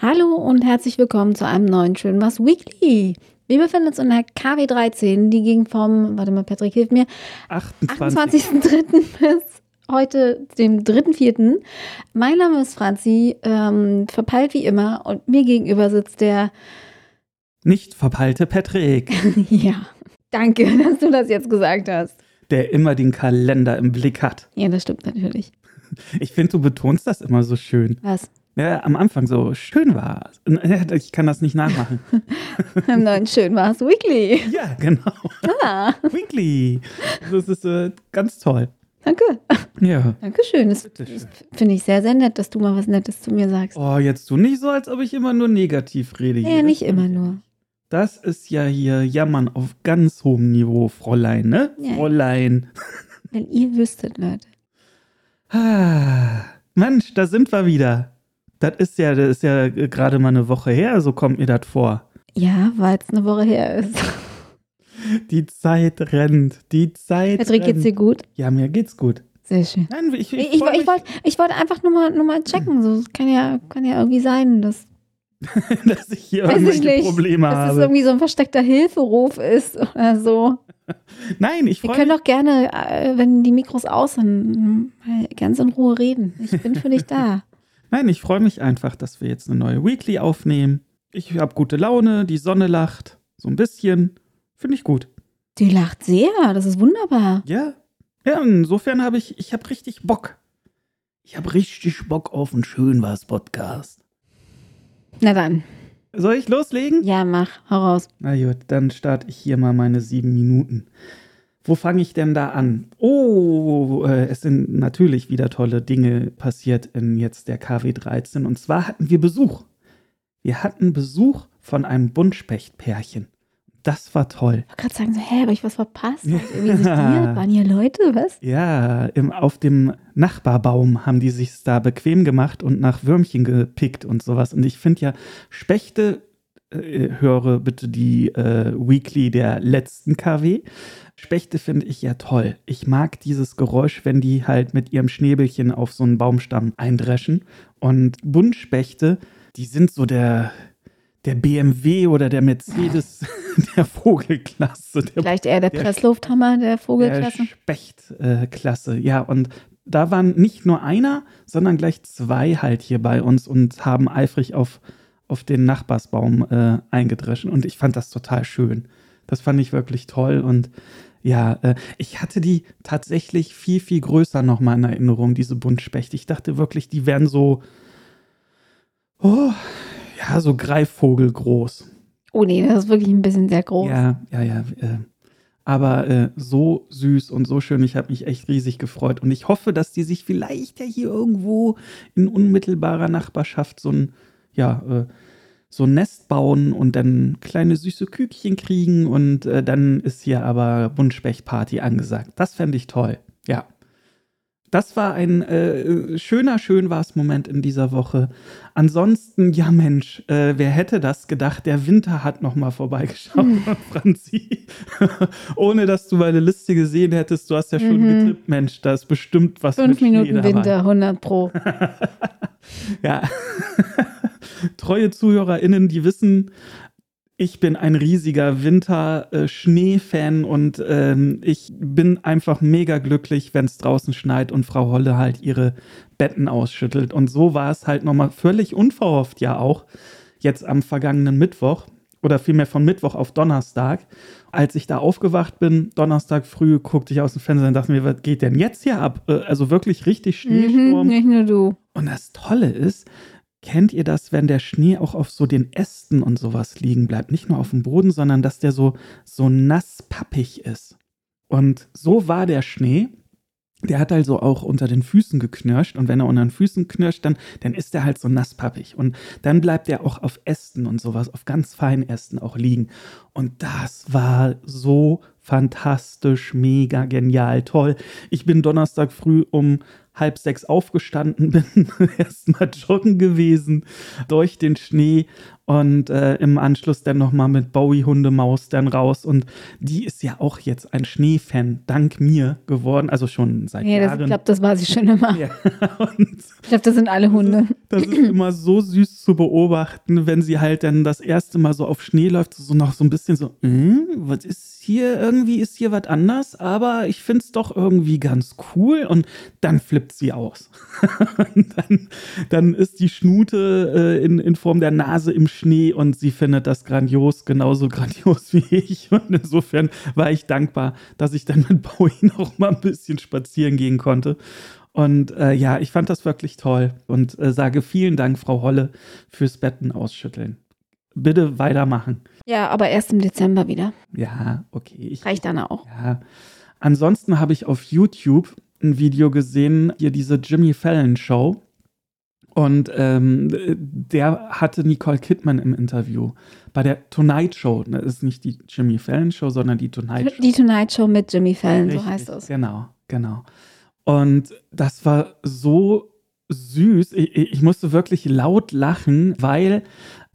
Hallo und herzlich willkommen zu einem neuen Schön was Weekly. Wir befinden uns in der KW 13, die ging vom, warte mal, Patrick, hilf mir, 28. 28.03. bis heute, dem 3.04. Mein Name ist Franzi, ähm, verpeilt wie immer und mir gegenüber sitzt der, Nicht verpeilte Patrick, ja, danke, dass du das jetzt gesagt hast. der immer den Kalender im Blick hat. Ja, das stimmt natürlich. Ich finde, du betonst das immer so schön. Was? Ja, am Anfang so schön war. Ich kann das nicht nachmachen. Im neuen Schön was Weekly. Ja, genau. Ah, Weekly. Das ist äh, ganz toll. danke. Ja. Dankeschön. Das Bitteschön. finde ich sehr, sehr nett, dass du mal was Nettes zu mir sagst. Oh, jetzt du nicht so, als ob ich immer nur negativ rede. hier. Ja, nicht immer nur. Das ist ja hier Jammern auf ganz hohem Niveau, Fräulein, ne? Ja. Fräulein. Wenn ihr wüsstet, Leute. Ah, Mensch, da sind wir wieder. Das ist ja, das ist ja gerade mal eine Woche her, so kommt mir das vor. Ja, weil es eine Woche her ist. Die Zeit rennt, die Zeit Patrick, geht's dir gut? Ja, mir geht's gut. Sehr schön. Nein, ich, ich, Ich, ich, wollte wollt einfach nur mal, nur mal checken. So, es kann ja, kann ja irgendwie sein, dass, dass ich hier Weiß ich irgendwelche nicht. Probleme dass es habe. irgendwie so ein versteckter Hilferuf ist oder so. Nein, ich Wir freue können mich. doch gerne, äh, wenn die Mikros aus sind, ganz in Ruhe reden. Ich bin für dich da. Nein, ich freue mich einfach, dass wir jetzt eine neue Weekly aufnehmen. Ich habe gute Laune, die Sonne lacht, so ein bisschen. Finde ich gut. Die lacht sehr, das ist wunderbar. Ja. Ja, insofern habe ich, ich habe richtig Bock. Ich habe richtig Bock auf einen schön was Podcast. Na dann, Soll ich loslegen? ja, mach, hau raus. Na gut, dann starte ich hier mal meine sieben Minuten. Wo fange ich denn da an? Oh, äh, es sind natürlich wieder tolle Dinge passiert in jetzt der KW 13. Und zwar hatten wir Besuch. Wir hatten Besuch von einem Buntspechtpärchen. Das war toll. Ich wollte gerade sagen, so, hä, habe ich was verpasst? Irgendwie sich dir, waren hier Leute, was? Ja, im, auf dem Nachbarbaum haben die sich da bequem gemacht und nach Würmchen gepickt und sowas. Und ich finde ja, Spechte, äh, höre bitte die äh, Weekly der letzten KW. Spechte finde ich ja toll. Ich mag dieses Geräusch, wenn die halt mit ihrem Schnäbelchen auf so einen Baumstamm eindreschen. Und Buntspechte, die sind so der, der BMW oder der Mercedes der Vogelklasse. Der Vielleicht eher der der- Presslufthammer der Vogelklasse. der Spechtklasse, äh, ja. Und da waren nicht nur einer, sondern gleich zwei halt hier bei uns und haben eifrig auf, auf den Nachbarsbaum äh, eingedreschen. Und ich fand das total schön. Das fand ich wirklich toll. Und ja, äh, ich hatte die tatsächlich viel, viel größer nochmal in Erinnerung, diese Buntspechte. Ich dachte wirklich, die wären so, oh, ja, so Greifvogelgroß. Oh nee, das ist wirklich ein bisschen sehr groß. Ja, ja, ja. Äh, aber äh, so süß und so schön. Ich habe mich echt riesig gefreut. Und ich hoffe, dass die sich vielleicht ja hier irgendwo in unmittelbarer Nachbarschaft so ein, ja, äh, so ein Nest bauen und dann kleine süße Kükchen kriegen. Und äh, dann ist hier aber Buntspechtparty angesagt. Das fände ich toll. Ja. Das war ein äh, schöner, schön war's Moment in dieser Woche. Ansonsten, ja Mensch, äh, wer hätte das gedacht? Der Winter hat noch mal vorbeigeschaut, Franzi. Ohne dass du meine Liste gesehen hättest, du hast ja schon Mhm. getippt, Mensch, da ist bestimmt was Fünf Minuten. Winter, 100 pro. Ja. Treue ZuhörerInnen, die wissen, ich bin ein riesiger Winter-Schnee-Fan und ähm, ich bin einfach mega glücklich, wenn es draußen schneit und Frau Holle halt ihre Betten ausschüttelt. Und so war es halt nochmal völlig unverhofft ja auch, jetzt am vergangenen Mittwoch oder vielmehr von Mittwoch auf Donnerstag. Als ich da aufgewacht bin, Donnerstag früh, guckte ich aus dem Fenster und dachte mir, was geht denn jetzt hier ab? Äh, Also wirklich richtig Mhm, Schneesturm. nicht nur du. Und das Tolle ist, kennt ihr das, wenn der Schnee auch auf so den Ästen und sowas liegen bleibt? Nicht nur auf dem Boden, sondern dass der so, so nass pappig ist. Und so war der Schnee. Der hat also auch unter den Füßen geknirscht. Und wenn er unter den Füßen knirscht, dann, dann ist er halt so nasspappig. Und dann bleibt er auch auf Ästen und sowas, auf ganz feinen Ästen auch liegen. Und das war so fantastisch, mega genial, toll. Ich bin Donnerstag früh um halb sechs aufgestanden bin, erstmal joggen gewesen durch den Schnee und äh, im Anschluss dann nochmal mit Bowie Hundemaus dann raus und die ist ja auch jetzt ein Schneefan dank mir geworden, also schon seit ja, Jahren. ich glaube, das war sie schon immer. Ja, ich glaube, das sind alle Hunde. Das ist, das ist immer so süß zu beobachten, wenn sie halt dann das erste Mal so auf Schnee läuft, so noch so ein bisschen so, hm, was ist hier, irgendwie ist hier was anders, aber ich finde es doch irgendwie ganz cool und dann flippt sie aus. dann, dann ist die Schnute äh, in, in Form der Nase im Schnee und sie findet das grandios, genauso grandios wie ich. Und insofern war ich dankbar, dass ich dann mit Bowie noch mal ein bisschen spazieren gehen konnte. Und äh, ja, ich fand das wirklich toll und äh, sage vielen Dank, Frau Holle, fürs Betten ausschütteln. Bitte weitermachen. Ja, aber erst im Dezember wieder. Ja, okay. Ich, Reicht dann auch. Ja. Ansonsten habe ich auf YouTube ein Video gesehen, hier diese Jimmy Fallon Show. Und ähm, der hatte Nicole Kidman im Interview bei der Tonight Show. Das ist nicht die Jimmy Fallon Show, sondern die Tonight Show. Die Tonight Show mit Jimmy Fallon, Richtig, so heißt es. Genau, genau. Und das war so süß. Ich, ich musste wirklich laut lachen, weil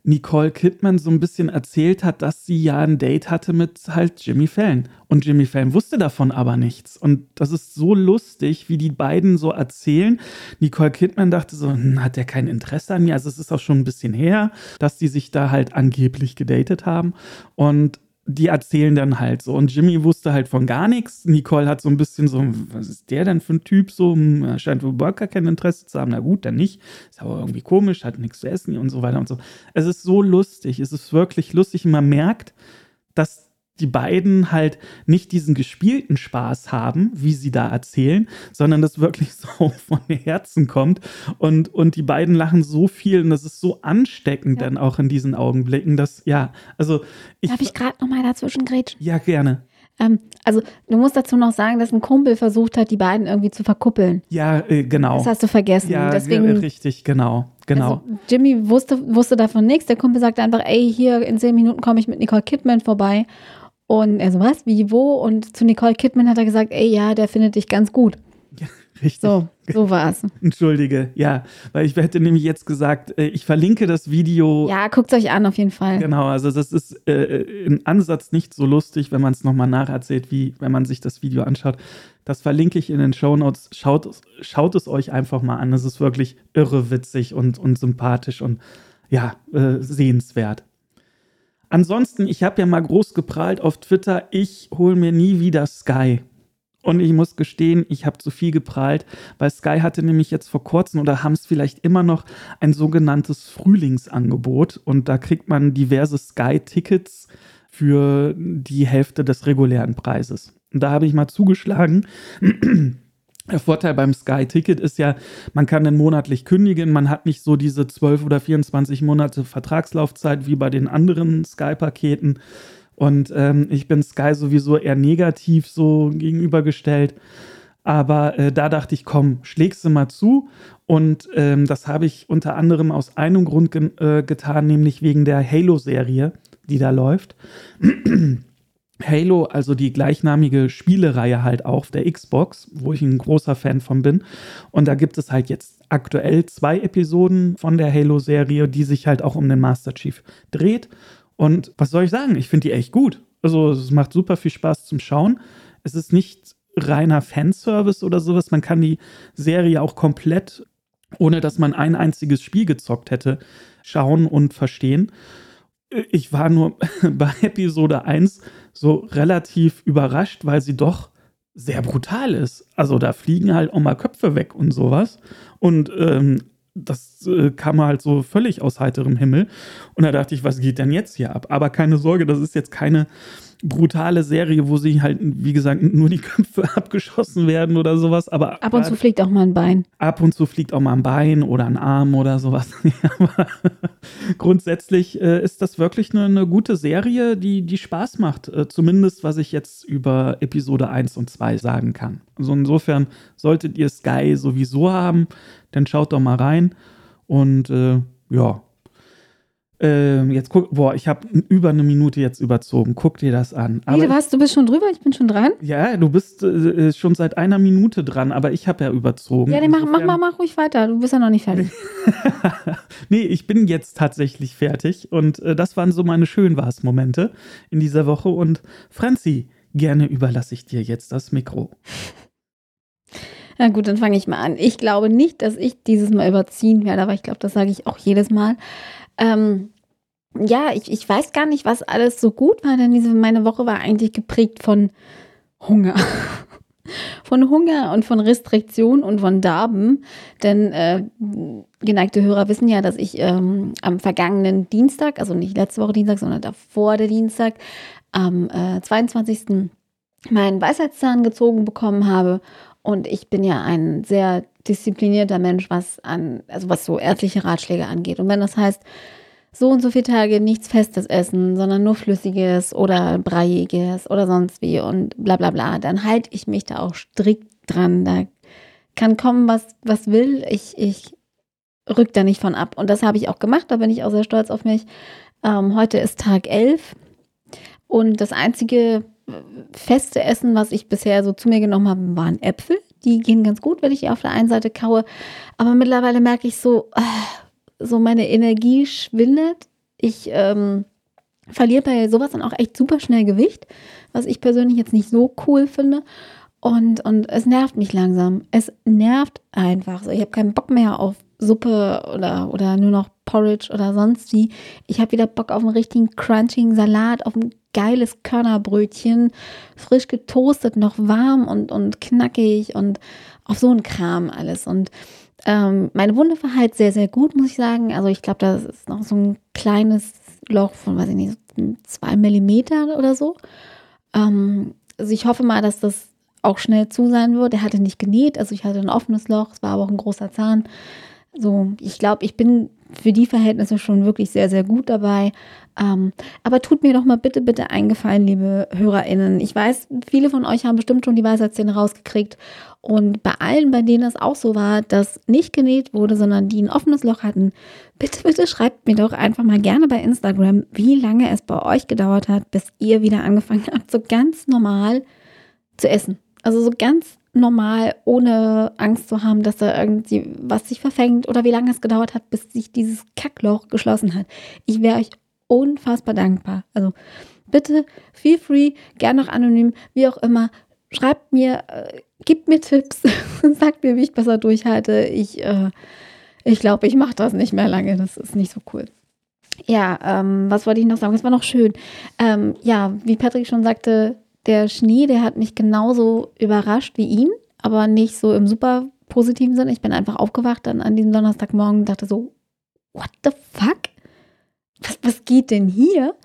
Nicole Kidman so ein bisschen erzählt hat, dass sie ja ein Date hatte mit halt Jimmy Fallon. Und Jimmy Fallon wusste davon aber nichts. Und das ist so lustig, wie die beiden so erzählen. Nicole Kidman dachte so, hm, hat der kein Interesse an mir? Also es ist auch schon ein bisschen her, dass die sich da halt angeblich gedatet haben. Und die erzählen dann halt so. Und Jimmy wusste halt von gar nichts. Nicole hat so ein bisschen so, was ist der denn für ein Typ? So, hm, er scheint wohl gar kein Interesse zu haben. Na gut, dann nicht. Ist aber irgendwie komisch, hat nichts zu essen und so weiter und so. Es ist so lustig. Es ist wirklich lustig. Man merkt, dass die beiden halt nicht diesen gespielten Spaß haben, wie sie da erzählen, sondern das wirklich so von Herzen kommt. Und, und die beiden lachen so viel und das ist so ansteckend ja. dann auch in diesen Augenblicken, dass, ja, also. Ich, Darf ich gerade nochmal dazwischen grätschen? Ja, gerne. Ähm, also, du musst dazu noch sagen, dass ein Kumpel versucht hat, die beiden irgendwie zu verkuppeln. Ja, äh, genau. Das hast du vergessen. Ja, Deswegen, richtig, genau. Genau. Also Jimmy wusste, wusste davon nichts. Der Kumpel sagte einfach, ey, hier in zehn Minuten komme ich mit Nicole Kidman vorbei. Und er so, was, wie, wo? Und zu Nicole Kidman hat er gesagt, ey, ja, der findet dich ganz gut. Ja, richtig. So, so war es. Entschuldige, ja, weil ich hätte nämlich jetzt gesagt, äh, ich verlinke das Video. Ja, guckt es euch an, auf jeden Fall. Genau, also das ist äh, im Ansatz nicht so lustig, wenn man es nochmal nacherzählt, wie wenn man sich das Video anschaut. Das verlinke ich in den Show Notes. Schaut, schaut es euch einfach mal an. Es ist wirklich irre witzig und, und sympathisch und ja, äh, sehenswert. Ansonsten, ich habe ja mal groß geprahlt auf Twitter, ich hole mir nie wieder Sky. Und ich muss gestehen, ich habe zu viel geprahlt, weil Sky hatte nämlich jetzt vor kurzem oder haben es vielleicht immer noch ein sogenanntes Frühlingsangebot. Und da kriegt man diverse Sky-Tickets für die Hälfte des regulären Preises. Und da habe ich mal zugeschlagen. Der Vorteil beim Sky-Ticket ist ja, man kann den monatlich kündigen, man hat nicht so diese 12 oder 24 Monate Vertragslaufzeit wie bei den anderen Sky-Paketen. Und ähm, ich bin Sky sowieso eher negativ so gegenübergestellt. Aber äh, da dachte ich, komm, schlägst du mal zu. Und ähm, das habe ich unter anderem aus einem Grund ge äh, getan, nämlich wegen der Halo-Serie, die da läuft. Halo, also die gleichnamige Spielereihe halt auch auf der Xbox, wo ich ein großer Fan von bin. Und da gibt es halt jetzt aktuell zwei Episoden von der Halo-Serie, die sich halt auch um den Master Chief dreht. Und was soll ich sagen? Ich finde die echt gut. Also es macht super viel Spaß zum Schauen. Es ist nicht reiner Fanservice oder sowas. Man kann die Serie auch komplett, ohne dass man ein einziges Spiel gezockt hätte, schauen und verstehen ich war nur bei Episode 1 so relativ überrascht, weil sie doch sehr brutal ist. Also da fliegen halt auch mal Köpfe weg und sowas. Und ähm, das äh, kam halt so völlig aus heiterem Himmel. Und da dachte ich, was geht denn jetzt hier ab? Aber keine Sorge, das ist jetzt keine brutale Serie, wo sie halt, wie gesagt, nur die Köpfe abgeschossen werden oder sowas. Aber ab und zu fliegt auch mal ein Bein. Ab und zu fliegt auch mal ein Bein oder ein Arm oder sowas. aber grundsätzlich äh, ist das wirklich eine, eine, gute Serie, die, die Spaß macht. Äh, zumindest, was ich jetzt über Episode 1 und 2 sagen kann. Also insofern solltet ihr Sky sowieso haben, dann schaut doch mal rein. Und äh, ja, Ähm, jetzt guck, boah, ich habe über eine Minute jetzt überzogen. Guck dir das an. Aber nee, du, warst, du bist schon drüber, ich bin schon dran. Ja, du bist äh, äh schon seit einer Minute dran, aber ich habe ja überzogen. Ja, nee, mach, mach, mach, mach ruhig weiter. Du bist ja noch nicht fertig. nee, ich bin jetzt tatsächlich fertig. Und äh, das waren so meine Schönwars-Momente in dieser Woche. Und Franzi, gerne überlasse ich dir jetzt das Mikro. Na gut, dann fange ich mal an. Ich glaube nicht, dass ich dieses Mal überziehen werde, aber ich glaube, das sage ich auch jedes Mal. Ähm, ja, ich, ich weiß gar nicht, was alles so gut war, denn diese, meine Woche war eigentlich geprägt von Hunger. von Hunger und von Restriktion und von Darben. Denn äh, geneigte Hörer wissen ja, dass ich ähm, am vergangenen Dienstag, also nicht letzte Woche Dienstag, sondern davor der Dienstag, am äh, 22. meinen Weisheitszahn gezogen bekommen habe. Und ich bin ja ein sehr disziplinierter Mensch, was an, also was so ärztliche Ratschläge angeht. Und wenn das heißt, so und so viele Tage nichts Festes essen, sondern nur Flüssiges oder Breiiges oder sonst wie und bla bla bla, dann halte ich mich da auch strikt dran. Da kann kommen, was, was will. Ich, ich rück da nicht von ab. Und das habe ich auch gemacht, da bin ich auch sehr stolz auf mich. Ähm, heute ist Tag 11 und das einzige feste Essen, was ich bisher so zu mir genommen habe, waren Äpfel. Die gehen ganz gut, wenn ich die auf der einen Seite kaue. Aber mittlerweile merke ich so, äh, so meine Energie schwindet. Ich ähm, verliere bei sowas dann auch echt super schnell Gewicht, was ich persönlich jetzt nicht so cool finde. Und, und es nervt mich langsam. Es nervt einfach. So, ich habe keinen Bock mehr auf Suppe oder, oder nur noch Porridge oder sonst wie. Ich habe wieder Bock auf einen richtigen crunchigen Salat, auf ein geiles Körnerbrötchen, frisch getoastet, noch warm und, und knackig und auf so ein Kram alles. Und ähm, meine Wunde verheilt sehr, sehr gut, muss ich sagen. Also ich glaube, das ist noch so ein kleines Loch von, weiß ich nicht, zwei Millimeter oder so. Ähm, also ich hoffe mal, dass das auch schnell zu sein wird. Er hatte nicht genäht, also ich hatte ein offenes Loch, es war aber auch ein großer Zahn. So, ich glaube, ich bin für die Verhältnisse schon wirklich sehr, sehr gut dabei. Ähm, aber tut mir doch mal bitte, bitte eingefallen, liebe HörerInnen. Ich weiß, viele von euch haben bestimmt schon die Weisheitszähne rausgekriegt. Und bei allen, bei denen es auch so war, dass nicht genäht wurde, sondern die ein offenes Loch hatten, bitte, bitte schreibt mir doch einfach mal gerne bei Instagram, wie lange es bei euch gedauert hat, bis ihr wieder angefangen habt, so ganz normal zu essen. Also so ganz normal, ohne Angst zu haben, dass da irgendwie was sich verfängt oder wie lange es gedauert hat, bis sich dieses Kackloch geschlossen hat. Ich wäre euch unfassbar dankbar. Also bitte, feel free, gern auch anonym, wie auch immer. Schreibt mir, äh, gebt mir Tipps, sagt mir, wie ich besser durchhalte. Ich, äh, ich glaube, ich mache das nicht mehr lange. Das ist nicht so cool. Ja, ähm, was wollte ich noch sagen? Es war noch schön. Ähm, ja, wie Patrick schon sagte, der Schnee, der hat mich genauso überrascht wie ihn, aber nicht so im super positiven Sinne. Ich bin einfach aufgewacht dann an diesem Donnerstagmorgen und dachte so, what the fuck? Was, was geht denn hier?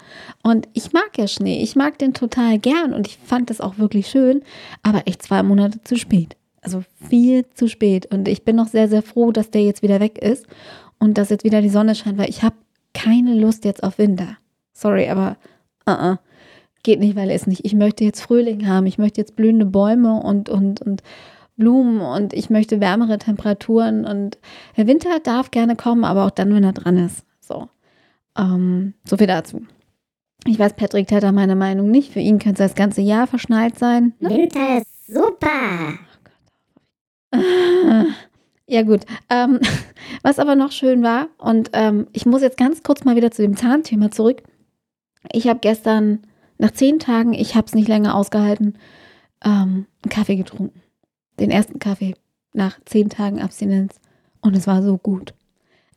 Und ich mag ja Schnee, ich mag den total gern und ich fand das auch wirklich schön, aber echt zwei Monate zu spät. Also viel zu spät. Und ich bin noch sehr, sehr froh, dass der jetzt wieder weg ist und dass jetzt wieder die Sonne scheint, weil ich habe keine Lust jetzt auf Winter. Sorry, aber uh -uh geht nicht, weil es nicht. Ich möchte jetzt Frühling haben, ich möchte jetzt blühende Bäume und, und, und Blumen und ich möchte wärmere Temperaturen und der Winter darf gerne kommen, aber auch dann, wenn er dran ist. So, ähm, so viel dazu. Ich weiß, Patrick teilt da meine Meinung nicht. Für ihn könnte es das ganze Jahr verschneit sein. Winter ist super. Ja gut, ähm, was aber noch schön war, und ähm, ich muss jetzt ganz kurz mal wieder zu dem Zahnthema zurück. Ich habe gestern nach zehn Tagen, ich habe es nicht länger ausgehalten, ähm, einen Kaffee getrunken. Den ersten Kaffee nach zehn Tagen Abstinenz. Und es war so gut.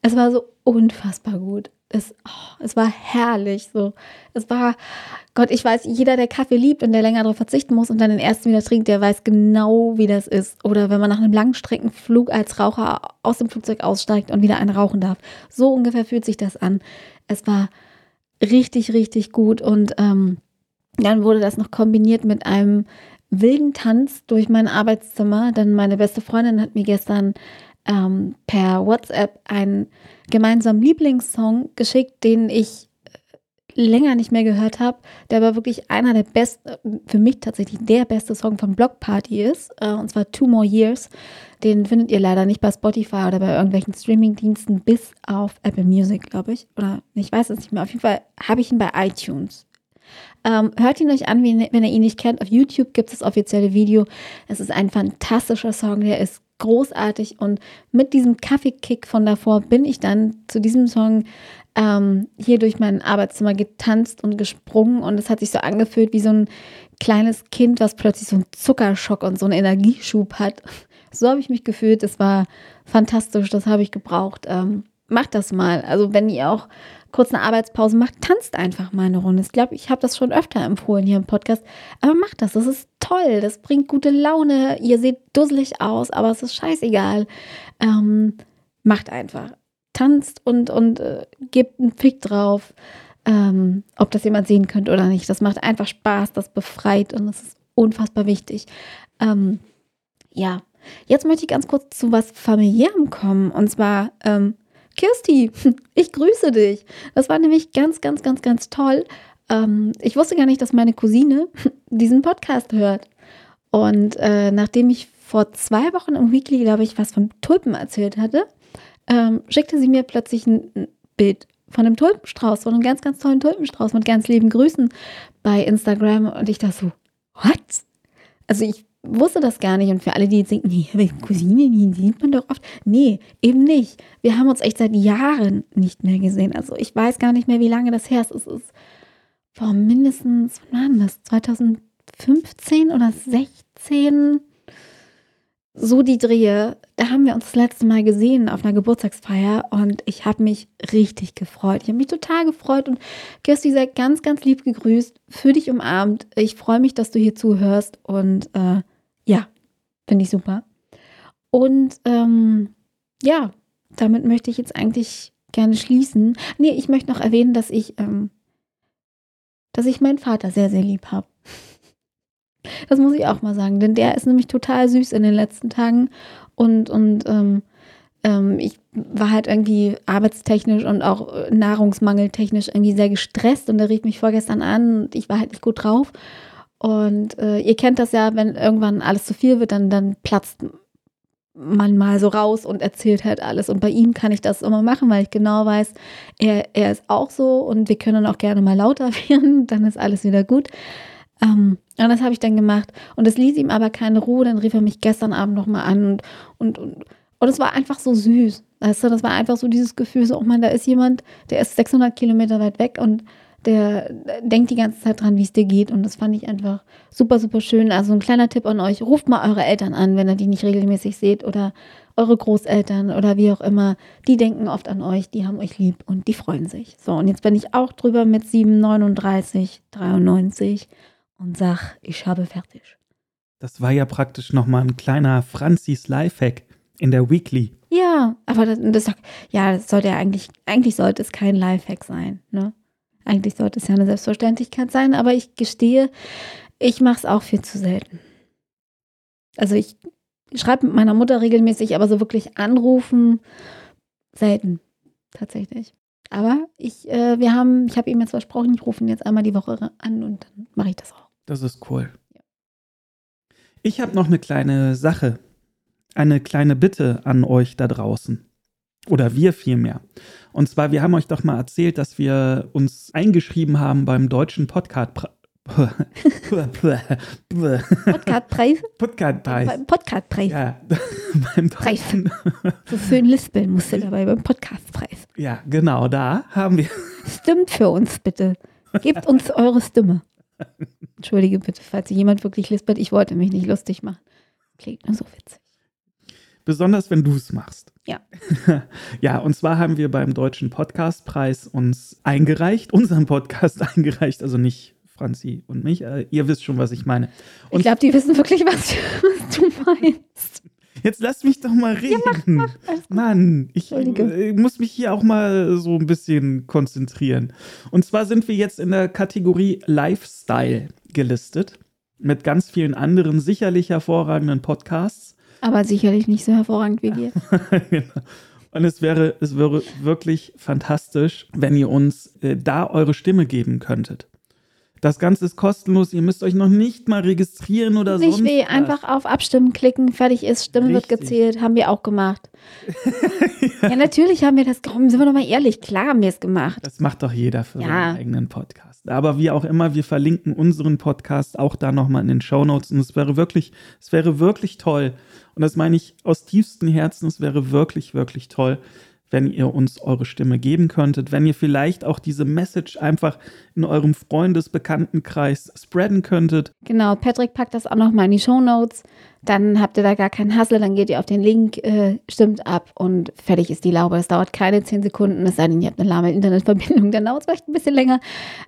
Es war so unfassbar gut. Es, oh, es war herrlich. So. Es war, Gott, ich weiß, jeder, der Kaffee liebt und der länger darauf verzichten muss und dann den ersten wieder trinkt, der weiß genau, wie das ist. Oder wenn man nach einem Langstreckenflug als Raucher aus dem Flugzeug aussteigt und wieder einen rauchen darf. So ungefähr fühlt sich das an. Es war richtig, richtig gut und ähm, dann wurde das noch kombiniert mit einem wilden Tanz durch mein Arbeitszimmer. Denn meine beste Freundin hat mir gestern ähm, per WhatsApp einen gemeinsamen Lieblingssong geschickt, den ich äh, länger nicht mehr gehört habe, der aber wirklich einer der besten, für mich tatsächlich der beste Song von Block Party ist, äh, und zwar Two More Years. Den findet ihr leider nicht bei Spotify oder bei irgendwelchen Streamingdiensten, bis auf Apple Music, glaube ich. Oder ich weiß es nicht mehr. Auf jeden Fall habe ich ihn bei iTunes. Ähm, hört ihn euch an, wenn ihr ihn nicht kennt. Auf YouTube gibt es das offizielle Video. Es ist ein fantastischer Song, der ist großartig. Und mit diesem Kaffeekick von davor bin ich dann zu diesem Song ähm, hier durch mein Arbeitszimmer getanzt und gesprungen. Und es hat sich so angefühlt wie so ein kleines Kind, was plötzlich so einen Zuckerschock und so einen Energieschub hat. So habe ich mich gefühlt. Das war fantastisch. Das habe ich gebraucht. Ähm, macht das mal. Also wenn ihr auch kurz eine Arbeitspause macht, tanzt einfach mal eine Runde. Ich glaube, ich habe das schon öfter empfohlen hier im Podcast. Aber macht das. Das ist toll. Das bringt gute Laune. Ihr seht dusselig aus, aber es ist scheißegal. Ähm, macht einfach. Tanzt und, und äh, gebt einen Fick drauf. Ähm, ob das jemand sehen könnte oder nicht. Das macht einfach Spaß, das befreit und das ist unfassbar wichtig. Ähm, ja, jetzt möchte ich ganz kurz zu was familiärem kommen. Und zwar ähm, Kirsti, ich grüße dich. Das war nämlich ganz, ganz, ganz, ganz toll. Ähm, ich wusste gar nicht, dass meine Cousine diesen Podcast hört. Und äh, nachdem ich vor zwei Wochen im Weekly, glaube ich, was von Tulpen erzählt hatte, ähm, schickte sie mir plötzlich ein Bild von einem Tulpenstrauß, von einem ganz, ganz tollen Tulpenstrauß mit ganz lieben Grüßen bei Instagram. Und ich dachte so, what? Also ich wusste das gar nicht. Und für alle, die jetzt denken, nee, Cousine, die sieht man doch oft. Nee, eben nicht. Wir haben uns echt seit Jahren nicht mehr gesehen. Also ich weiß gar nicht mehr, wie lange das her ist. Es ist vor mindestens, wann war das? 2015 oder 16? So die Drehe. Da haben wir uns das letzte Mal gesehen auf einer Geburtstagsfeier und ich habe mich richtig gefreut. Ich habe mich total gefreut und Kirsti, sei ganz, ganz lieb gegrüßt, für dich umarmt. Ich freue mich, dass du hier zuhörst und äh, finde ich super. Und ähm, ja, damit möchte ich jetzt eigentlich gerne schließen. Nee, ich möchte noch erwähnen, dass ich, ähm, dass ich meinen Vater sehr, sehr lieb habe. Das muss ich auch mal sagen, denn der ist nämlich total süß in den letzten Tagen und, und ähm, ähm, ich war halt irgendwie arbeitstechnisch und auch nahrungsmangeltechnisch irgendwie sehr gestresst und er rief mich vorgestern an und ich war halt nicht gut drauf. Und äh, ihr kennt das ja, wenn irgendwann alles zu viel wird, dann, dann platzt man mal so raus und erzählt halt alles. Und bei ihm kann ich das immer machen, weil ich genau weiß, er, er ist auch so und wir können auch gerne mal lauter werden, dann ist alles wieder gut. Ähm, und das habe ich dann gemacht. Und es ließ ihm aber keine Ruhe. Dann rief er mich gestern Abend nochmal an und, und, und, und es war einfach so süß. Weißt du, das war einfach so dieses Gefühl, so, oh man, da ist jemand, der ist 600 Kilometer weit weg und der denkt die ganze Zeit dran, wie es dir geht. Und das fand ich einfach super, super schön. Also ein kleiner Tipp an euch, ruft mal eure Eltern an, wenn ihr die nicht regelmäßig seht oder eure Großeltern oder wie auch immer. Die denken oft an euch, die haben euch lieb und die freuen sich. So, und jetzt bin ich auch drüber mit 7, 39, 93 und sag, ich habe fertig. Das war ja praktisch nochmal ein kleiner Franzis Lifehack in der Weekly. Ja, aber das, das, ja, das sollte ja eigentlich, eigentlich sollte es kein Lifehack sein, ne? Eigentlich sollte es ja eine Selbstverständlichkeit sein, aber ich gestehe, ich mache es auch viel zu selten. Also ich schreibe mit meiner Mutter regelmäßig, aber so wirklich anrufen selten tatsächlich. Aber ich, äh, wir haben, ich habe ihm jetzt versprochen, ich rufe ihn jetzt einmal die Woche an und dann mache ich das auch. Das ist cool. Ich habe noch eine kleine Sache, eine kleine Bitte an euch da draußen. Oder wir vielmehr. Und zwar, wir haben euch doch mal erzählt, dass wir uns eingeschrieben haben beim deutschen Podcast. Podcastpreis? Podcastpreis. Podcastpreis. Ja, beim Preis. So schön lispeln musst du dabei beim Podcastpreis. Ja, genau, da haben wir. Stimmt für uns bitte. Gebt uns eure Stimme. Entschuldige bitte, falls jemand wirklich lispelt. Ich wollte mich nicht lustig machen. Klingt nur so witzig. Besonders wenn du es machst. Ja. ja, und zwar haben wir beim Deutschen Podcastpreis uns eingereicht, unseren Podcast eingereicht, also nicht Franzi und mich. Äh, ihr wisst schon, was ich meine. Und ich glaube, die wissen wirklich, was, was, du meinst. Jetzt lass mich doch mal reden. Ja, mach, mach, Mann, ich äh, muss mich hier auch mal so ein bisschen konzentrieren. Und zwar sind wir jetzt in der Kategorie Lifestyle gelistet mit ganz vielen anderen sicherlich hervorragenden Podcasts. Aber sicherlich nicht so hervorragend wie wir. genau. Und es wäre, es wäre wirklich fantastisch, wenn ihr uns äh, da eure Stimme geben könntet. Das Ganze ist kostenlos. Ihr müsst euch noch nicht mal registrieren oder Nicht sonst weh, einfach auf Abstimmen klicken, fertig ist, Stimme wird Richtig. gezählt, haben wir auch gemacht. ja. natürlich haben wir das, komm, sind wir doch mal ehrlich, klar haben wir es gemacht. Das macht doch jeder für Ja. seinen eigenen Podcast. Aber wie auch immer, wir verlinken unseren Podcast auch da nochmal in den Shownotes. Und es wäre wirklich, es wäre wirklich toll. Und das meine ich aus tiefstem Herzen. Es wäre wirklich, wirklich toll, wenn ihr uns eure Stimme geben könntet. Wenn ihr vielleicht auch diese Message einfach in eurem Freundesbekanntenkreis spreaden könntet. Genau, Patrick packt das auch nochmal in die Shownotes. Dann habt ihr da gar keinen Hassel, dann geht ihr auf den Link, äh, stimmt ab und fertig ist die Laube. Das dauert keine 10 Sekunden, es sei denn, ihr habt eine lahme Internetverbindung, dann dauert es vielleicht ein bisschen länger.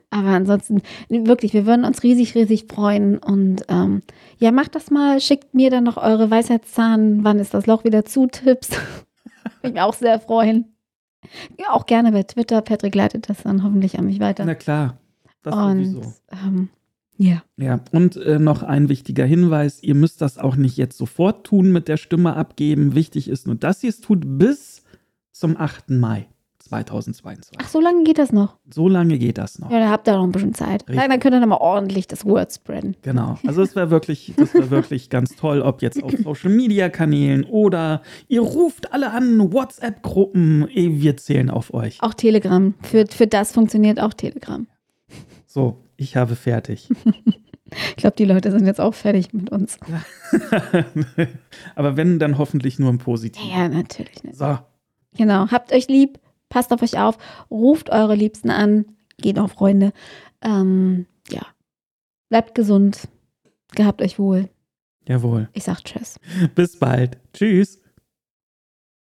Aber ansonsten, wirklich, wir würden uns riesig, riesig freuen. Und ähm, ja, macht das mal, schickt mir dann noch eure Weisheitszahn, wann ist das Loch wieder zu, Tipps. Würde ich mich auch sehr freuen. Ja, auch gerne bei Twitter. Patrick leitet das dann hoffentlich an mich weiter. Na klar, das und sowieso. ähm, ja. Ja, und äh, noch ein wichtiger Hinweis, ihr müsst das auch nicht jetzt sofort tun mit der Stimme abgeben. Wichtig ist nur, dass ihr es tut bis zum 8. Mai 2022. Ach, so lange geht das noch. So lange geht das noch. Ja, da habt ihr noch ein bisschen Zeit. Richtig. Dann könnt ihr noch mal ordentlich das Word spreaden. Genau. Also es wäre wirklich, das wäre wirklich ganz toll, ob jetzt auf Social Media Kanälen oder ihr ruft alle an, WhatsApp-Gruppen. Eh, Wir zählen auf euch. Auch Telegram. Für, für das funktioniert auch Telegram. So, ich habe fertig. Ich glaube, die Leute sind jetzt auch fertig mit uns. Aber wenn, dann hoffentlich nur im Positiven. Ja, natürlich nicht. So, Genau. Habt euch lieb, passt auf euch auf, ruft eure Liebsten an, geht auf Freunde. Ähm, ja. Bleibt gesund. Gehabt euch wohl. jawohl. Ich sag Tschüss. Bis bald. Tschüss.